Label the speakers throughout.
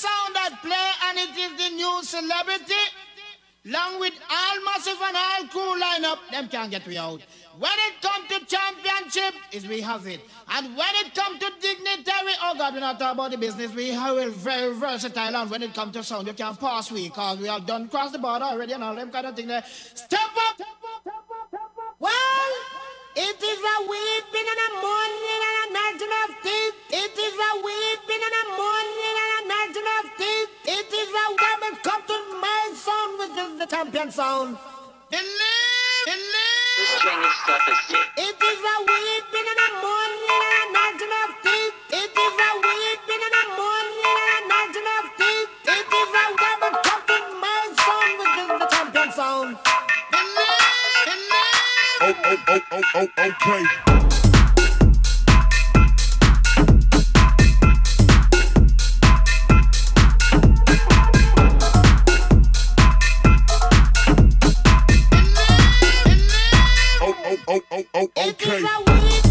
Speaker 1: sound that play, and it is the new celebrity. Along with all massive and all cool lineup, them can't get me out. When it come to championship, is we have it. And when it come to dignitary, oh God, we're not talking about the business. We have very versatile. And when it come to sound, you can't pass we, cause we have done cross the border already and all them kind of thing there. Step up! Well, it is a weeping and a mourning and a gnashing of teeth. It is a weeping and a mourning It is a when it come to my sound, which is the champion sound. Believe, believe.
Speaker 2: This Chinese stuff is sick.
Speaker 1: It is a weeping and a mourning and a gnashing of teeth. It is a weeping and a mourning and a gnashing of teeth. It is a when it come to my sound, which is the champion sound. Believe, believe.
Speaker 3: Oh, oh, oh, oh, oh, okay. Okay.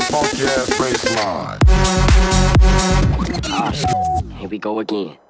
Speaker 1: that funky ass bass line. Here we go again.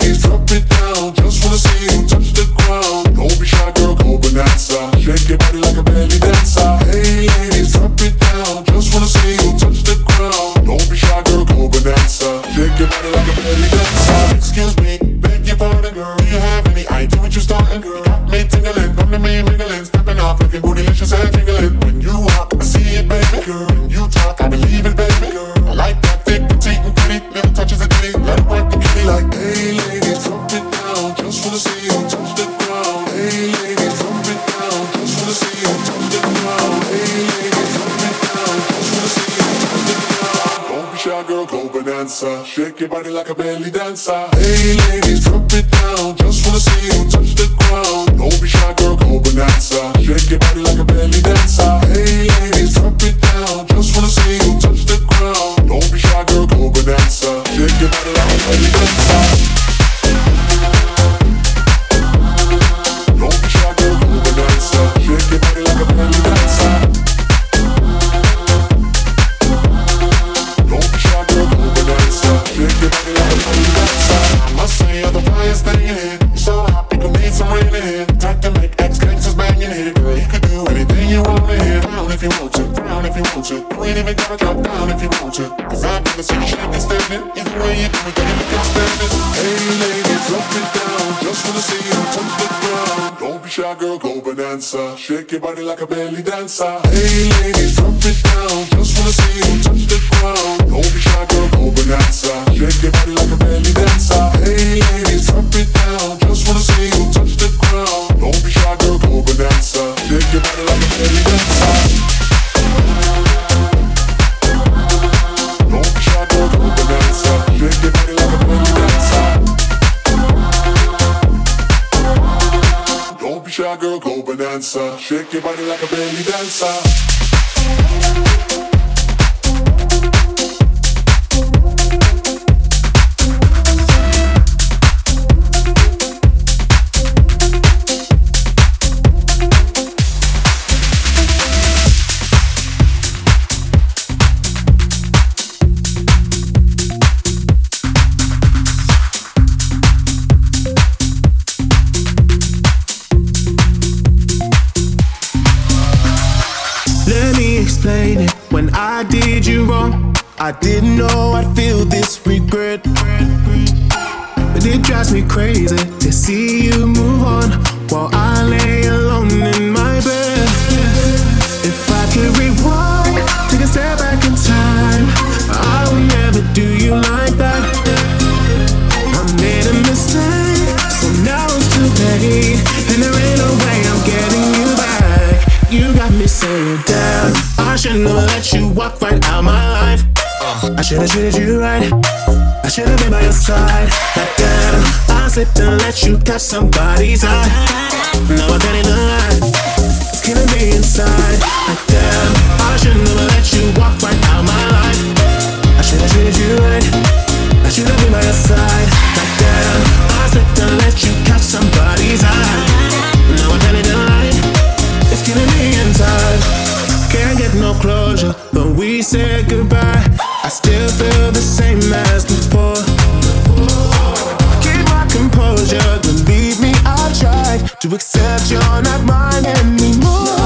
Speaker 4: even gotta drop down if you want to. Cause I've never seen shit that's standing. Either way you do it, gotta make it. Hey ladies, drop it down. Just wanna see you touch the ground. Don't be shy, girl, go bonanza. Shake your body like a belly dancer. Hey ladies, drop it down. Just wanna see you your body like a I should've treated you right. I should've been by your side. That damn, I slipped and let you catch somebody's eye. Now I'm in the line. It's killing me inside. That damn, I shouldn't have let you walk right out my life. I should've treated you right. I should've been by your side. That damn, I slipped and let you catch somebody's eye. Now I'm in the line. It's killing me inside. Can't get no closure, but we said goodbye. I still feel the same as before. Keep my composure, believe me, I've tried to accept you're not mine anymore.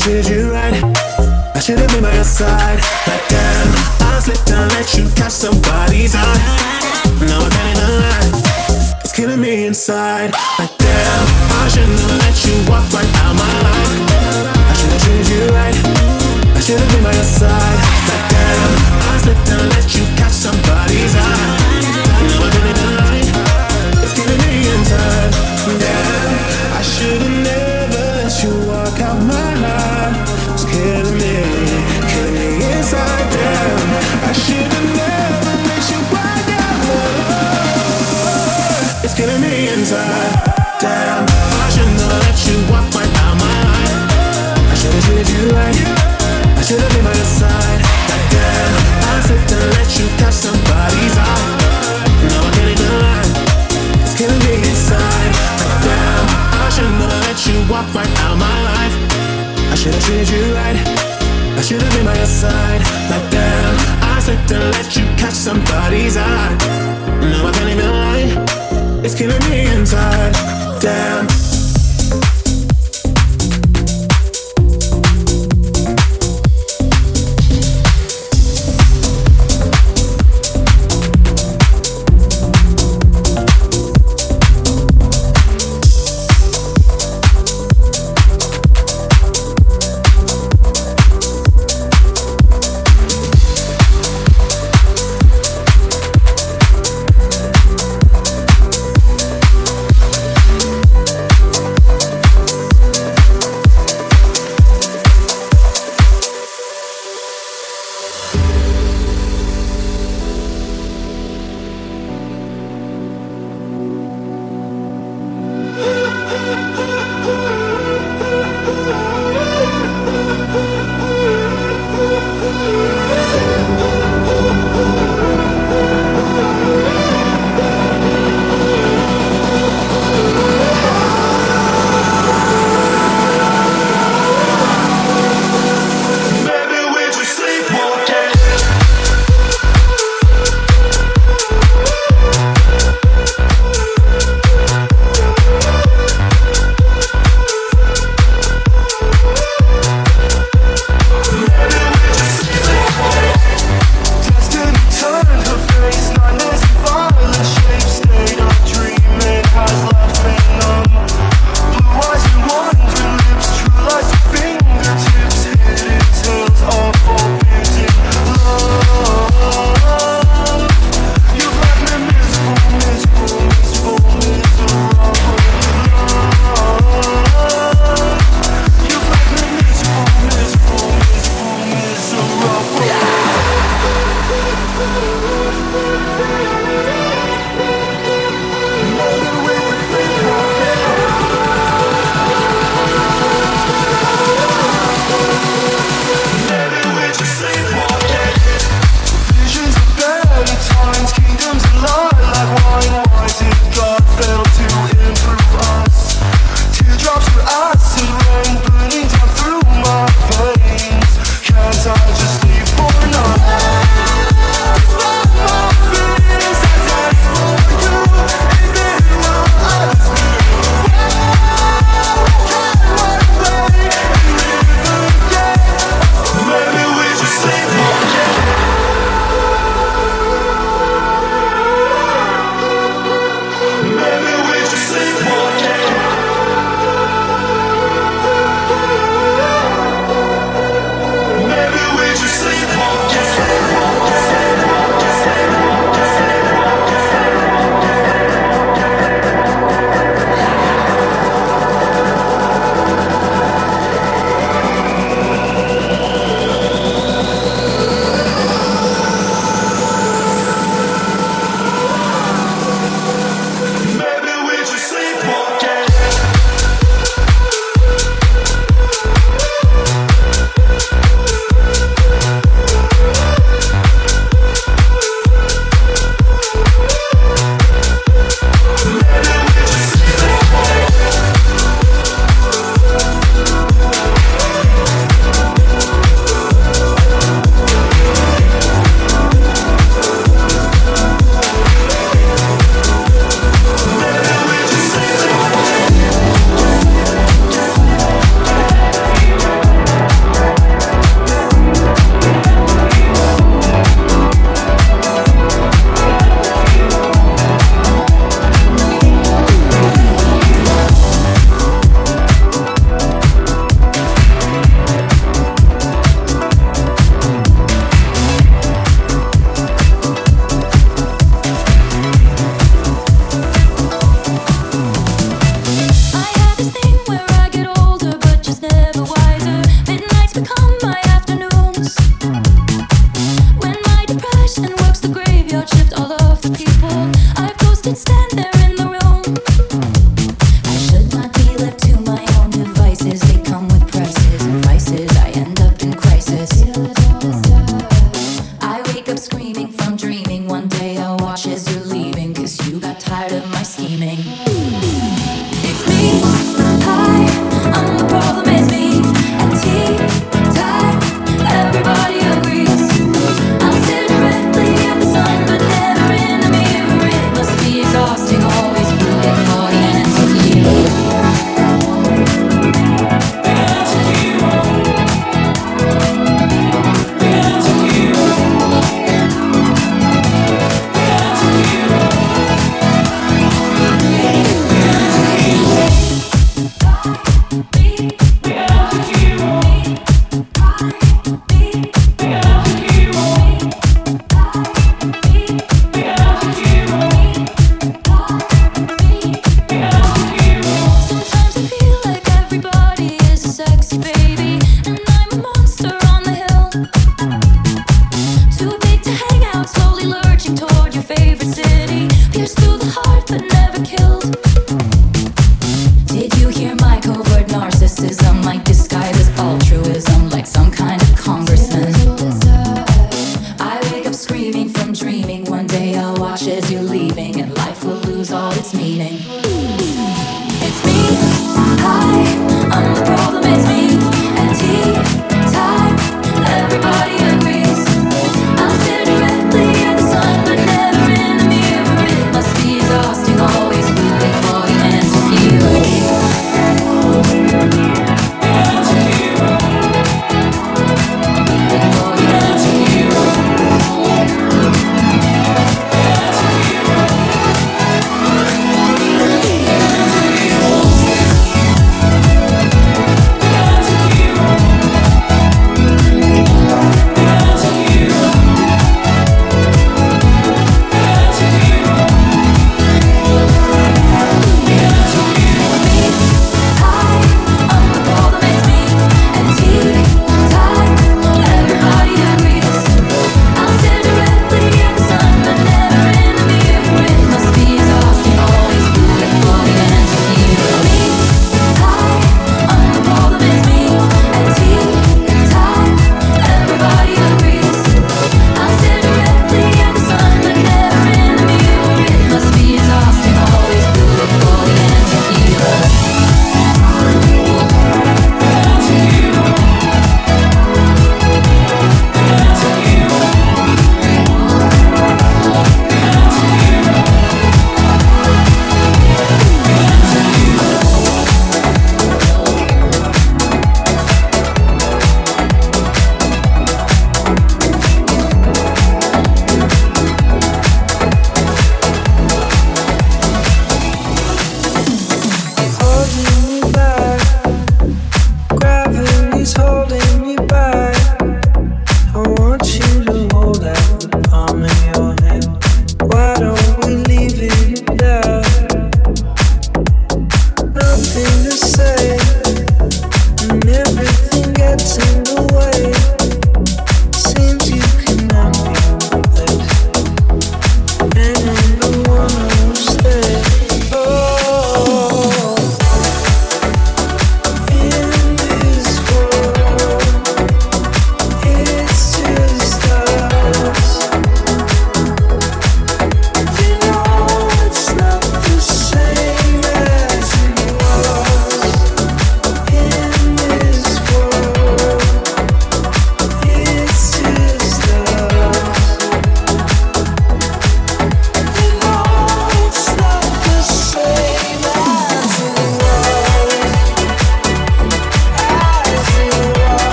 Speaker 4: treated you right. I should have been by your side. But damn, I slipped and let you catch somebody's eye.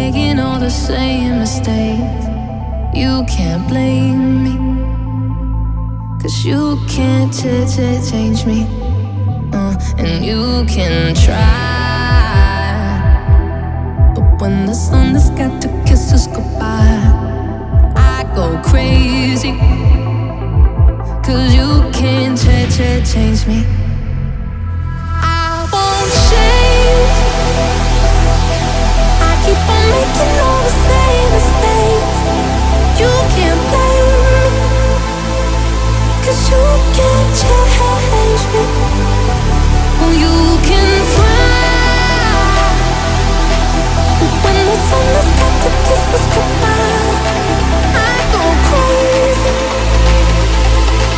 Speaker 2: Making all the same mistakes. You can't blame me. Cause you can't ch- ch- change me. Uh, and you can try. But when the sun has got to kiss us goodbye, I go crazy. Cause you can't ch- ch- change me.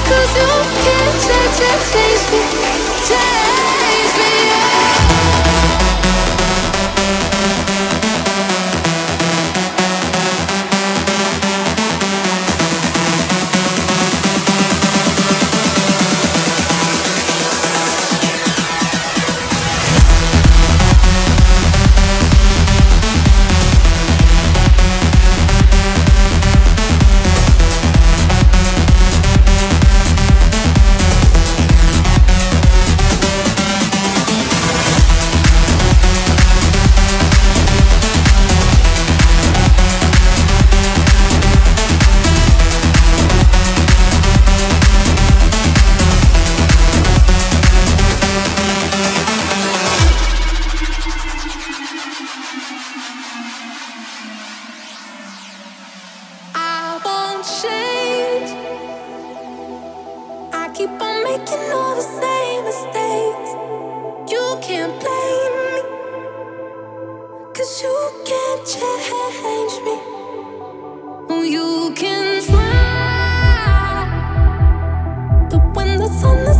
Speaker 2: Cause you can't change, change, change me. Change making all the same mistakes. You can't blame me. Cause you can't change me. You can try. But when the sun has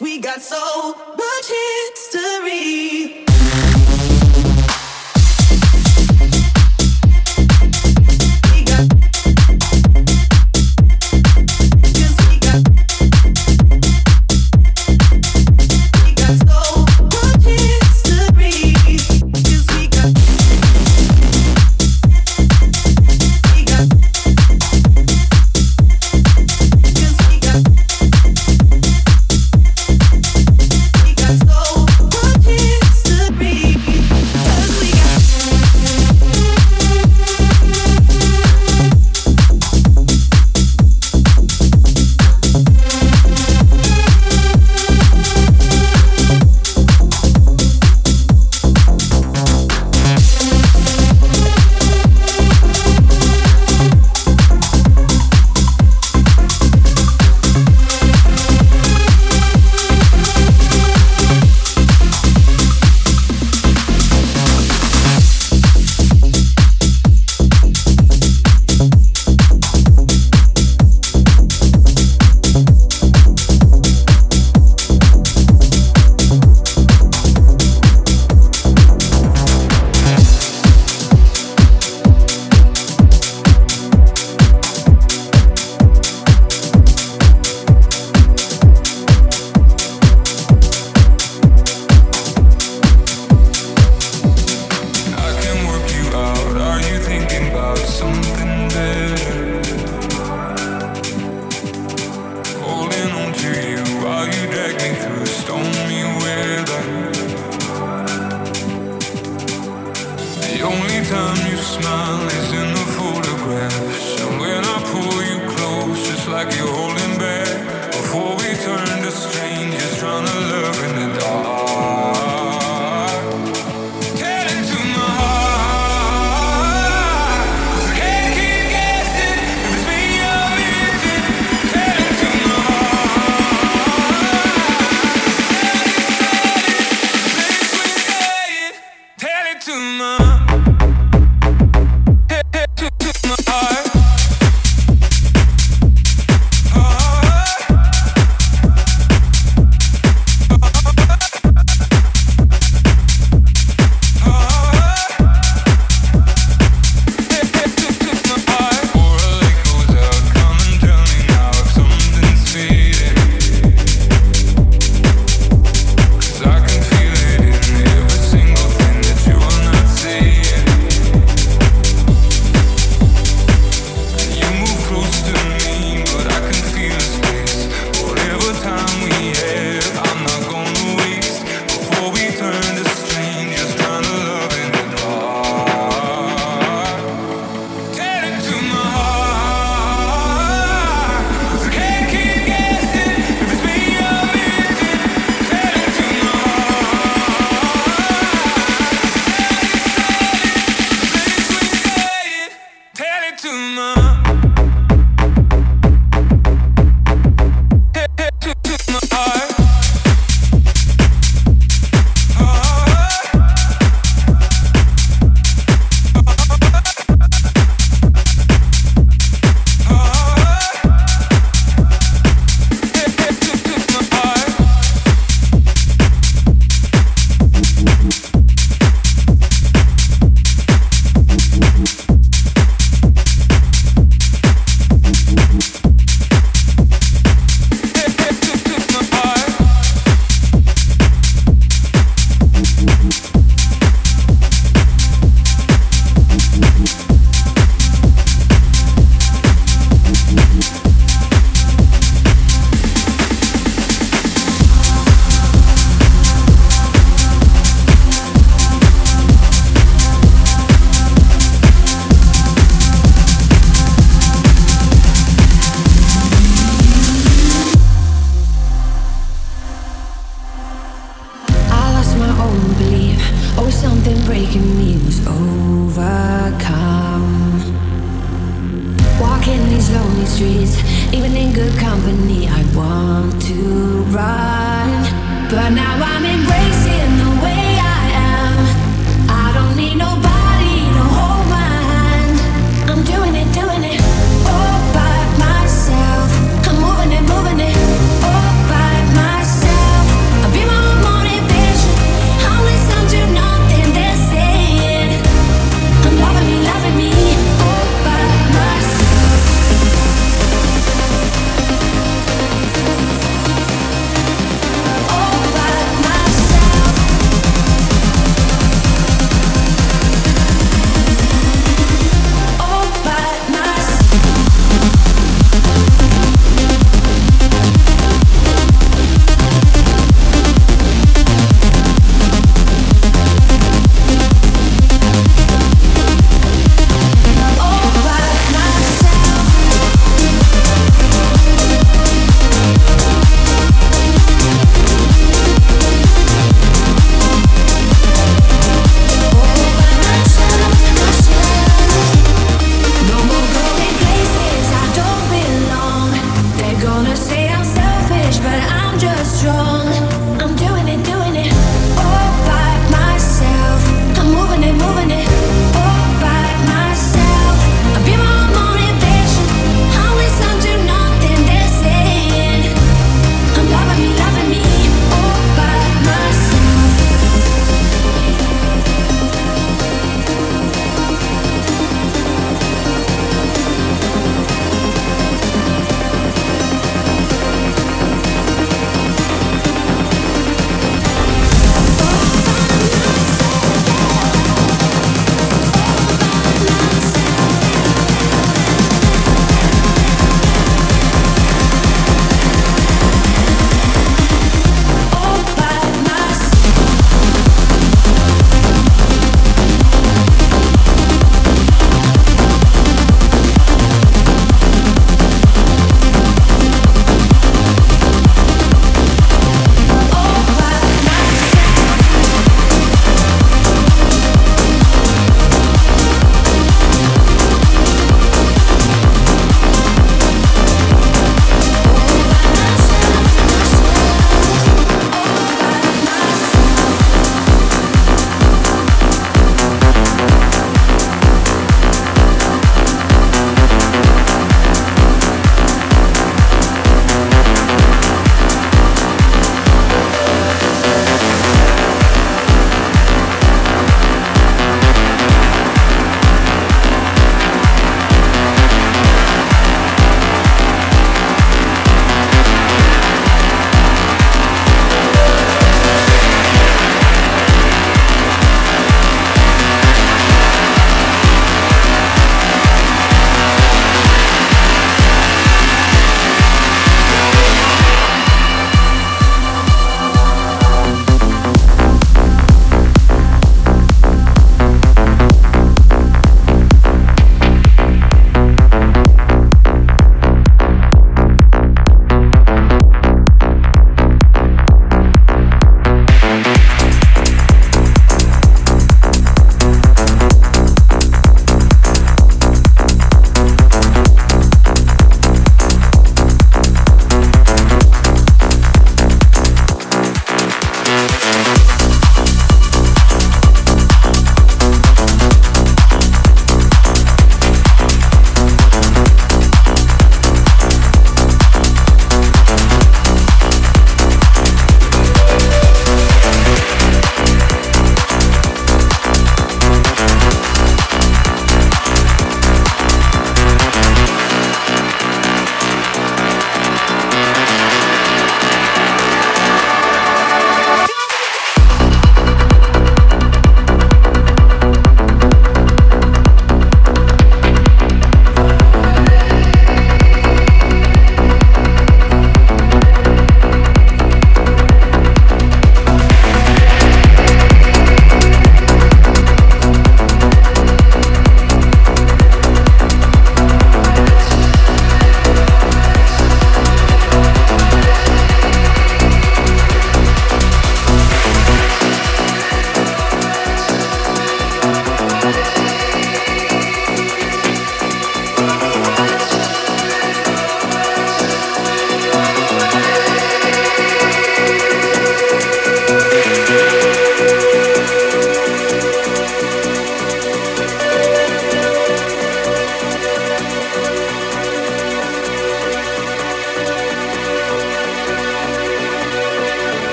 Speaker 2: we got so much history. The only time you
Speaker 5: smile is in